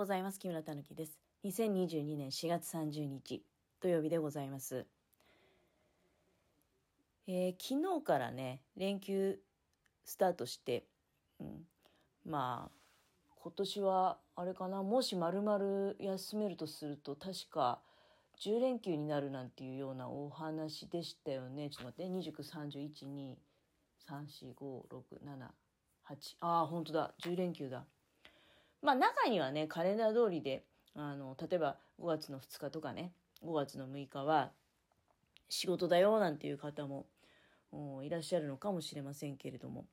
ございます。木村たぬきです。2022年4月30日土曜日でございます。えー、昨日からね、連休スタートして、うん、まあ、今年はあれかな、もし丸々休めるとすると、確か10連休になるなんていうようなお話でしたよね。ちょっと待って、29、31、2、3、4、5、6、7、8。ああ、本当だ。10連休だ。まあ中にはね、カレンダー通りで、あの、例えば5月の2日とかね、5月の6日は仕事だよなんていう方もいらっしゃるのかもしれませんけれども、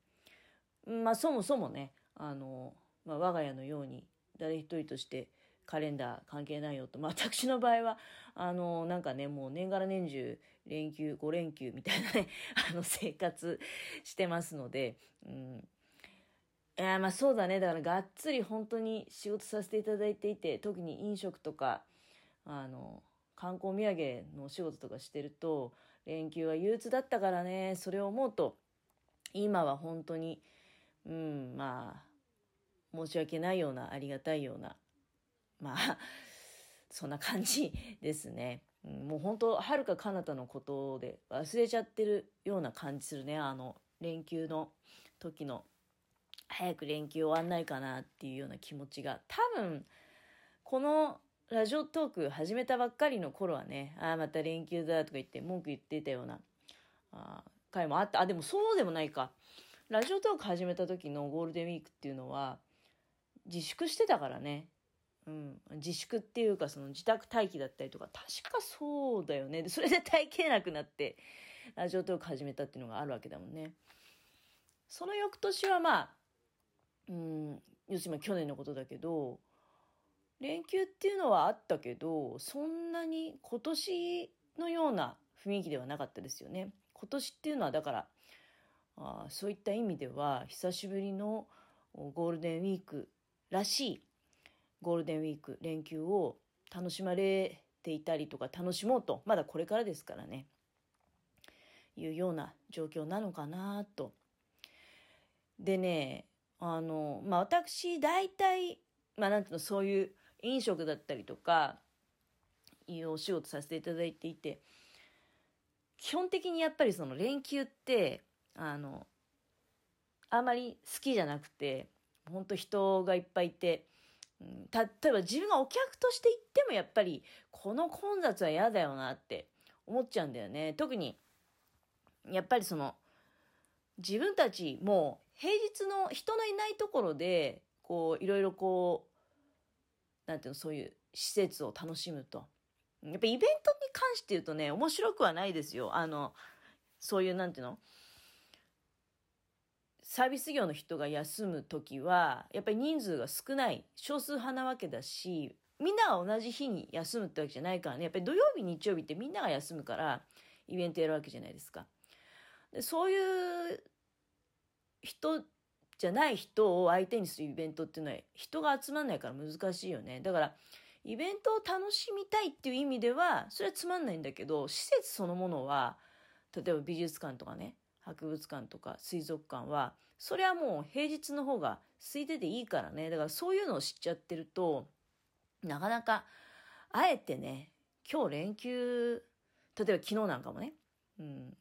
まあそもそもね、あの、まあ、我が家のように誰一人としてカレンダー関係ないよと、まあ、私の場合は、あの、なんかね、もう年がら年中連休、5連休みたいなね、あの、生活してますので、うん、いやまあそうだね。だからがっつり本当に仕事させていただいていて、特に飲食とか、あの、観光土産のお仕事とかしてると、連休は憂鬱だったからね、それを思うと、今は本当に、うん、まあ、申し訳ないような、ありがたいような、まあ、そんな感じですね。もう本当、はるか彼方のことで忘れちゃってるような感じするね。あの、連休の時の早く連休終わんないかなっていうような気持ちが、多分、このラジオトーク始めたばっかりの頃はね、ああ、また連休だとか言って文句言ってたような、あ回もあった。あ、でもそうでもないか。ラジオトーク始めた時のゴールデンウィークっていうのは、自粛してたからね。うん、自粛っていうかその自宅待機だったりとか確かそうだよねそれで耐えきれなくなってラジオトーク始めたっていうのがあるわけだもんねその翌年はまあうん、要するに去年のことだけど、連休っていうのはあったけど、そんなに今年のような雰囲気ではなかったですよね。今年っていうのはだから、あそういった意味では久しぶりのゴールデンウィークらしいゴールデンウィーク連休を楽しまれていたりとか楽しもうとまだこれからですからねいうような状況なのかなと。でねあの、まあ、私、大体、まあ、なんていうの、そういう飲食だったりとか、いうお仕事させていただいていて、基本的にやっぱりその連休って、あの、あまり好きじゃなくて、本当人がいっぱいいて、うん、例えば自分がお客として行ってもやっぱりこの混雑は嫌だよなって思っちゃうんだよね。特に、やっぱりその、自分たちも平日の人のいないところで、こう、いろいろこう、なんていうの、そういう施設を楽しむと。やっぱイベントに関して言うとね、面白くはないですよ。あの、そういう、なんていうのサービス業の人が休む時は、やっぱり人数が少ない、少数派なわけだし、みんなが同じ日に休むってわけじゃないからね、やっぱり土曜日、日曜日ってみんなが休むから、イベントやるわけじゃないですか。でそういう人じゃない人を相手にするイベントっていうのは人が集まんないから難しいよね。だから、イベントを楽しみたいっていう意味では、それはつまんないんだけど、施設そのものは、例えば美術館とかね、博物館とか水族館は、それはもう平日の方が空いてていいからね。だからそういうのを知っちゃってると、なかなか、あえてね、今日連休、例えば昨日なんかもね、うん、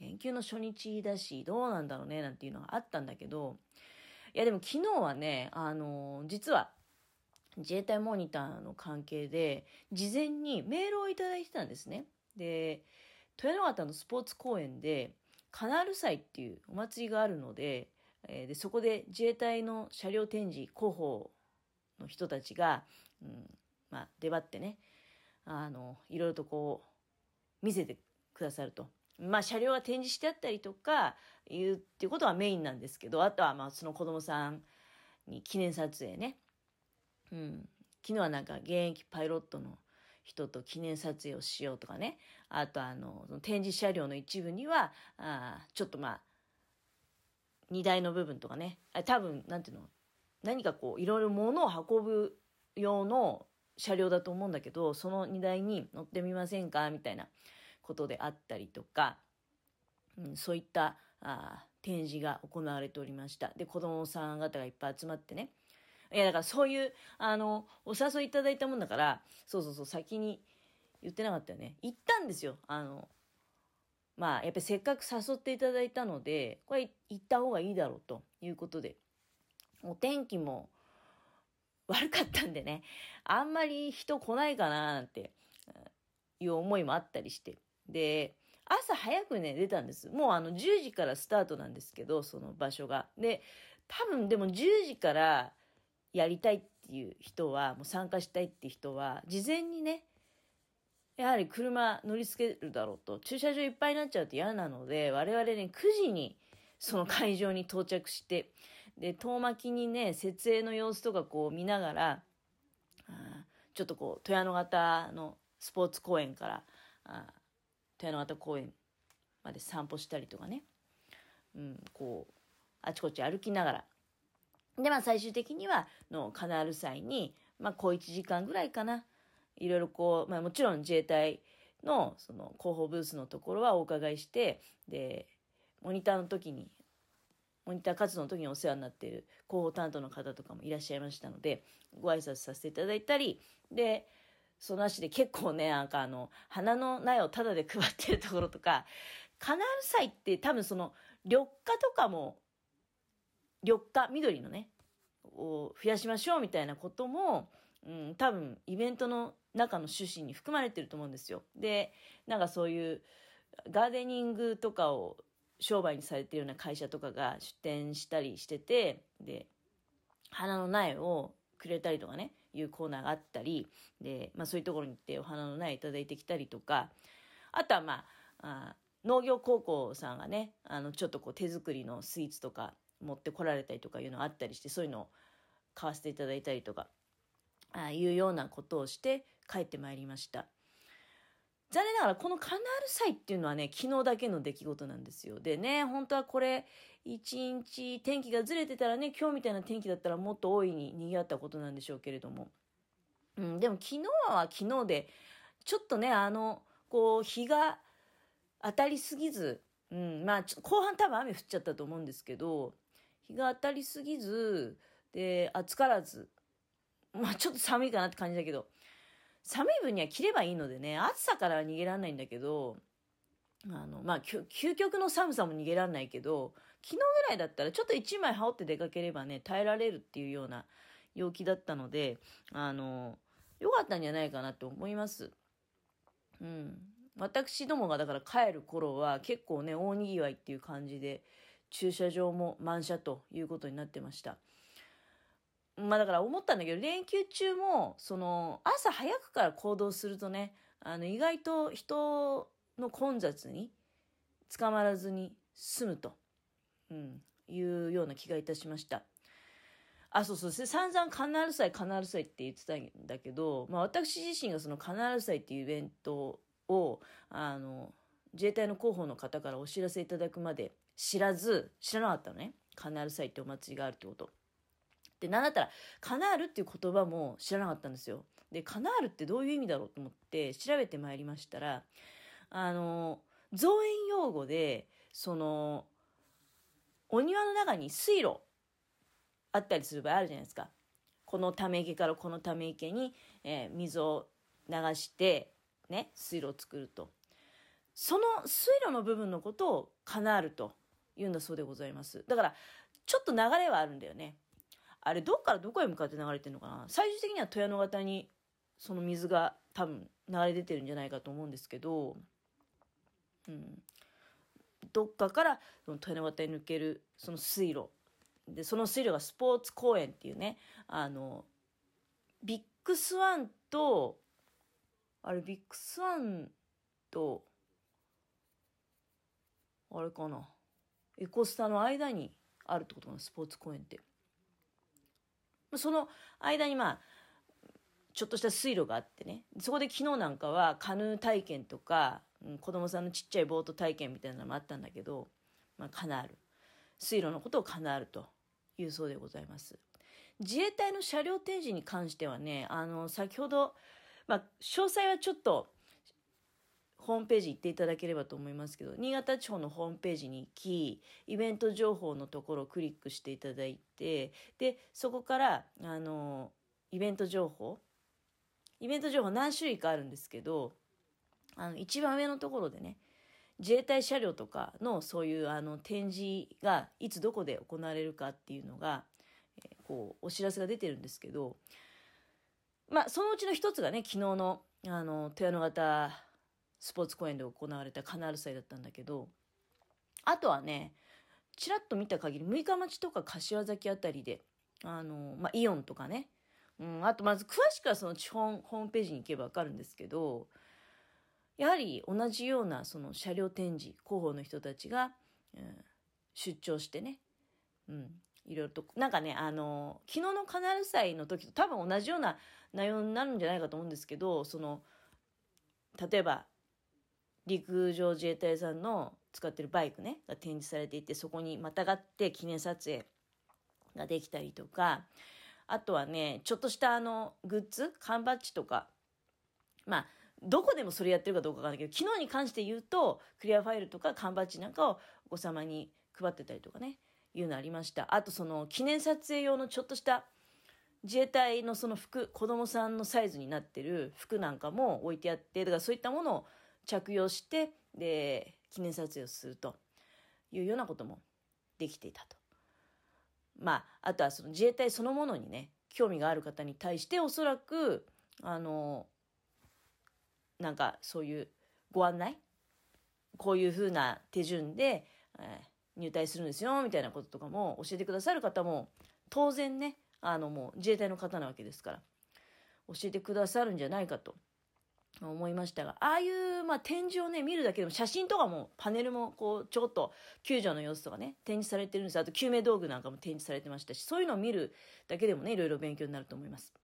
連休の初日だし、どうなんだろうね、なんていうのがあったんだけど、いやでも昨日はね、あのー、実は、自衛隊モニターの関係で、事前にメールをいただいてたんですね。で、豊ノ方のスポーツ公園で、カナール祭っていうお祭りがあるので、えー、でそこで自衛隊の車両展示広報の人たちが、うん、まあ、出張ってね、あの、いろいろとこう、見せてくださると。まあ、車両が展示してあったりとか、いうっていうことはメインなんですけど、あとはまあ、その子供さんに記念撮影ね。うん。昨日はなんか現役パイロットの人と記念撮影をしようとかね。あとあの、展示車両の一部には、あちょっとまあ、荷台の部分とかね。あ多分、なんていうの、何かこう、いろいろ物を運ぶ用の車両だと思うんだけど、その荷台に乗ってみませんか？みたいな。ことであったりとか、うん、そういったあ展示が行われておりました。で、子供さん方がいっぱい集まってね、いや、だからそういう、あの、お誘いいただいたもんだから、そうそうそう、先に言ってなかったよね。行ったんですよ。あの、まあ、やっぱりせっかく誘っていただいたので、これ行った方がいいだろうということで、お天気も悪かったんでね、あんまり人来ないかななんていう思いもあったりして。で、朝早くね、出たんです。もうあの10時からスタートなんですけど、その場所が。で、多分でも10時からやりたいっていう人は、もう参加したいっていう人は、事前にね、やはり車乗りつけるだろうと、駐車場いっぱいになっちゃうと嫌なので、我々ね、9時にその会場に到着して、で、遠巻きにね、設営の様子とかこう見ながら、あちょっとこう、富山型のスポーツ公園から、富山型公園まで散歩したりとかね、うん、こう、あちこち歩きながら、で、まあ最終的には、のカナール祭に、まあ小1時間ぐらいかな、いろいろこう、まあもちろん自衛隊のその広報ブースのところはお伺いして、で、モニターの時にモニター活動の時にお世話になっている広報担当の方とかもいらっしゃいましたので、ご挨拶させていただいたり、で、その足で結構ね、なんかあの、花の苗をタダで配ってるところとか、カナール祭って多分その、緑化とかも、緑化、緑のね、を増やしましょうみたいなことも、うん、多分イベントの中の趣旨に含まれてると思うんですよ。で、なんかそういうガーデニングとかを商売にされてるような会社とかが出店したりしてて、で、花の苗をくれたりとかね、いうコーナーがあったり、で、まあそういうところに行ってお花の苗いただいてきたりとか、あとはまあ、あ農業高校さんがね、あの、ちょっとこう手作りのスイーツとか持ってこられたりとかいうのあったりして、そういうのを買わせていただいたりとか、あいうようなことをして帰ってまいりました。残念ながらこのカナール祭っていうのはね、昨日だけの出来事なんですよ。でね、本当はこれ、一日天気がずれてたらね、今日みたいな天気だったらもっと大いに賑わったことなんでしょうけれども。うん、でも昨日は昨日で、ちょっとね、あの、こう、日が当たりすぎず、うん、まあ、後半多分雨降っちゃったと思うんですけど、日が当たりすぎず、で、暑からず、まあちょっと寒いかなって感じだけど、寒い分には着ればいいのでね、暑さからは逃げられないんだけど、あの、まあ、究極の寒さも逃げられないけど、昨日ぐらいだったらちょっと1枚羽織って出かければね、耐えられるっていうような陽気だったので、あの、良かったんじゃないかなと思います。うん。私どもがだから帰る頃は結構ね、大賑わいっていう感じで、駐車場も満車ということになってました。まあだから思ったんだけど、連休中も、その、朝早くから行動するとね、あの、意外と人の混雑に捕まらずに済むと、うん、いうような気がいたしました。あ、そうそう、散々カナール祭、カナール祭って言ってたんだけど、まあ私自身がそのカナール祭っていうイベントを、あの、自衛隊の広報の方からお知らせいただくまで知らず、知らなかったのね。カナール祭ってお祭りがあるってこと。で、なんだったら、カナールっていう言葉も知らなかったんですよ。で、カナールってどういう意味だろうと思って調べてまいりましたら、あの、造園用語で、その、お庭の中に水路あったりする場合あるじゃないですか。このため池からこのため池に、えー、水を流して、ね、水路を作ると。その水路の部分のことをカナールと言うんだそうでございます。だから、ちょっと流れはあるんだよね。あれどっからどこへ向かって流れてるのかな？最終的には富山型にその水が多分流れ出てるんじゃないかと思うんですけど、うん、どっかからその富山型に抜けるその水路。でその水路がスポーツ公園っていうねあのビッグスワンとあれビッグスワンとあれかな？エコスタの間にあるってことかな？スポーツ公園って。その間にまあ、ちょっとした水路があってね、そこで昨日なんかはカヌー体験とか、うん、子供さんのちっちゃいボート体験みたいなのもあったんだけど、まあ、カナール。水路のことをカナールというそうでございます。自衛隊の車両展示に関してはね、あの、先ほど、まあ、詳細はちょっと、ホームページ行っていただければと思いますけど、新潟地方のホームページに行き、イベント情報のところをクリックしていただいて、で、そこから、あの、イベント情報、イベント情報何種類かあるんですけど、あの、一番上のところでね、自衛隊車両とかのそういうあの展示がいつどこで行われるかっていうのが、えー、こうお知らせが出てるんですけどまあそのうちの一つがね昨日のあの富山型スポーツ公園で行われたカナール祭だったんだけどあとはねちらっと見た限り六日町とか柏崎あたりであの、まあ、イオンとかね、うん、あとまず詳しくはその地方ホームページに行けば分かるんですけどやはり同じようなその車両展示広報の人たちが、うん、出張してね、うん、いろいろとなんかねあの昨日のカナル祭の時と多分同じような内容になるんじゃないかと思うんですけどその例えば陸上自衛隊さんの使ってるバイクねが展示されていてそこにまたがって記念撮影ができたりとかあとはねちょっとしたあのグッズ缶バッジとかまあどこでもそれやってるかどうかわかんないけど、昨日に関して言うと、クリアファイルとか缶バッジなんかをお子様に配ってたりとかね、いうのありました。あとその記念撮影用のちょっとした自衛隊のその服、子供さんのサイズになってる服なんかも置いてあって、だからそういったものを着用して、で、記念撮影をするというようなこともできていたと。まあ、あとはその自衛隊そのものにね、興味がある方に対しておそらく、あの、なんかそういうご案内？こういうふうな手順で、えー、入隊するんですよみたいなこととかも教えてくださる方も当然ねあのもう自衛隊の方なわけですから教えてくださるんじゃないかと思いましたがああいう、まあ、展示をね見るだけでも写真とかもパネルもこうちょこっと救助の様子とかね展示されてるんですあと救命道具なんかも展示されてましたしそういうのを見るだけでもねいろいろ勉強になると思います。